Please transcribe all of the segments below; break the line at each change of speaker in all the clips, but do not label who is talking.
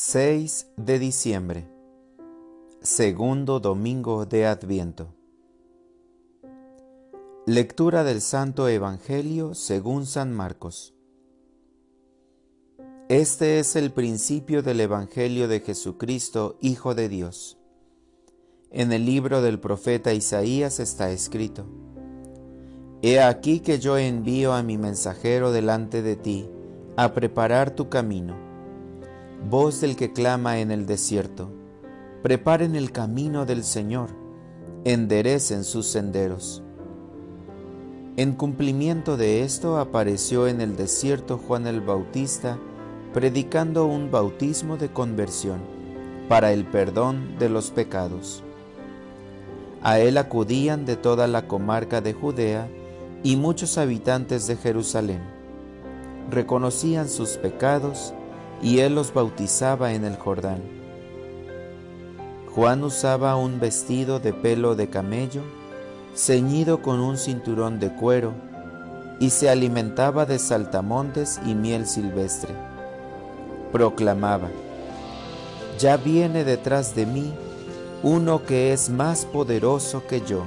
6 de diciembre, segundo domingo de Adviento. Lectura del Santo Evangelio según San Marcos. Este es el principio del Evangelio de Jesucristo, Hijo de Dios. En el libro del profeta Isaías está escrito, He aquí que yo envío a mi mensajero delante de ti, a preparar tu camino voz del que clama en el desierto, preparen el camino del Señor, enderecen sus senderos. En cumplimiento de esto apareció en el desierto Juan el Bautista, predicando un bautismo de conversión para el perdón de los pecados. A él acudían de toda la comarca de Judea y muchos habitantes de Jerusalén. Reconocían sus pecados y él los bautizaba en el Jordán. Juan usaba un vestido de pelo de camello, ceñido con un cinturón de cuero, y se alimentaba de saltamontes y miel silvestre. Proclamaba, Ya viene detrás de mí uno que es más poderoso que yo,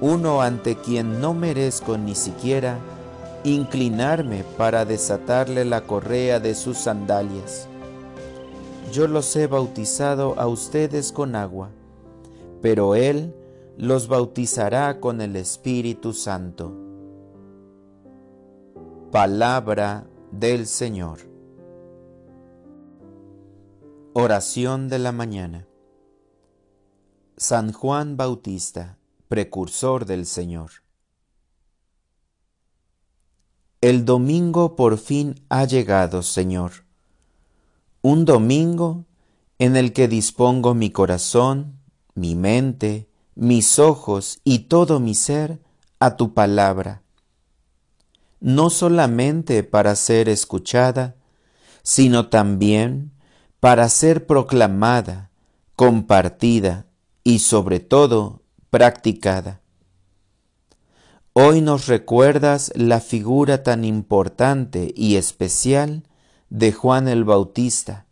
uno ante quien no merezco ni siquiera inclinarme para desatarle la correa de sus sandalias. Yo los he bautizado a ustedes con agua, pero Él los bautizará con el Espíritu Santo. Palabra del Señor. Oración de la mañana. San Juan Bautista, precursor del Señor. El domingo por fin ha llegado, Señor. Un domingo en el que dispongo mi corazón, mi mente, mis ojos y todo mi ser a tu palabra. No solamente para ser escuchada, sino también para ser proclamada, compartida y sobre todo practicada. Hoy nos recuerdas la figura tan importante y especial de Juan el Bautista,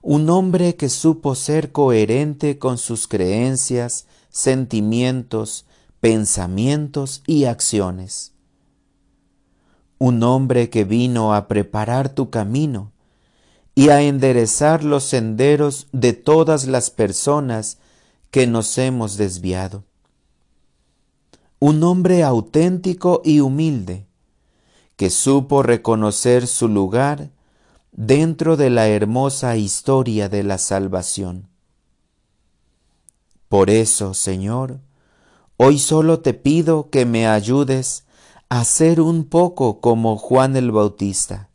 un hombre que supo ser coherente con sus creencias, sentimientos, pensamientos y acciones. Un hombre que vino a preparar tu camino y a enderezar los senderos de todas las personas que nos hemos desviado un hombre auténtico y humilde, que supo reconocer su lugar dentro de la hermosa historia de la salvación. Por eso, Señor, hoy solo te pido que me ayudes a ser un poco como Juan el Bautista,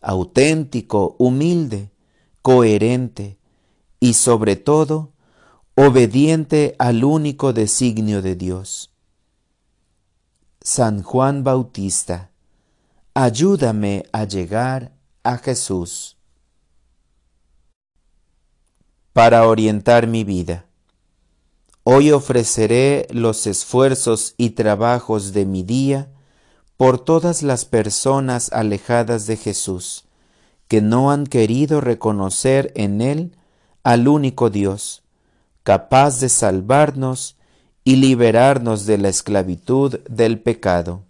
auténtico, humilde, coherente y sobre todo obediente al único designio de Dios. San Juan Bautista, ayúdame a llegar a Jesús. Para orientar mi vida, hoy ofreceré los esfuerzos y trabajos de mi día por todas las personas alejadas de Jesús, que no han querido reconocer en Él al único Dios, capaz de salvarnos y liberarnos de la esclavitud del pecado.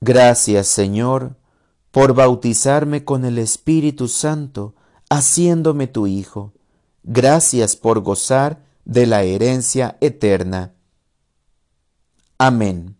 Gracias, Señor, por bautizarme con el Espíritu Santo, haciéndome tu Hijo. Gracias por gozar de la herencia eterna. Amén.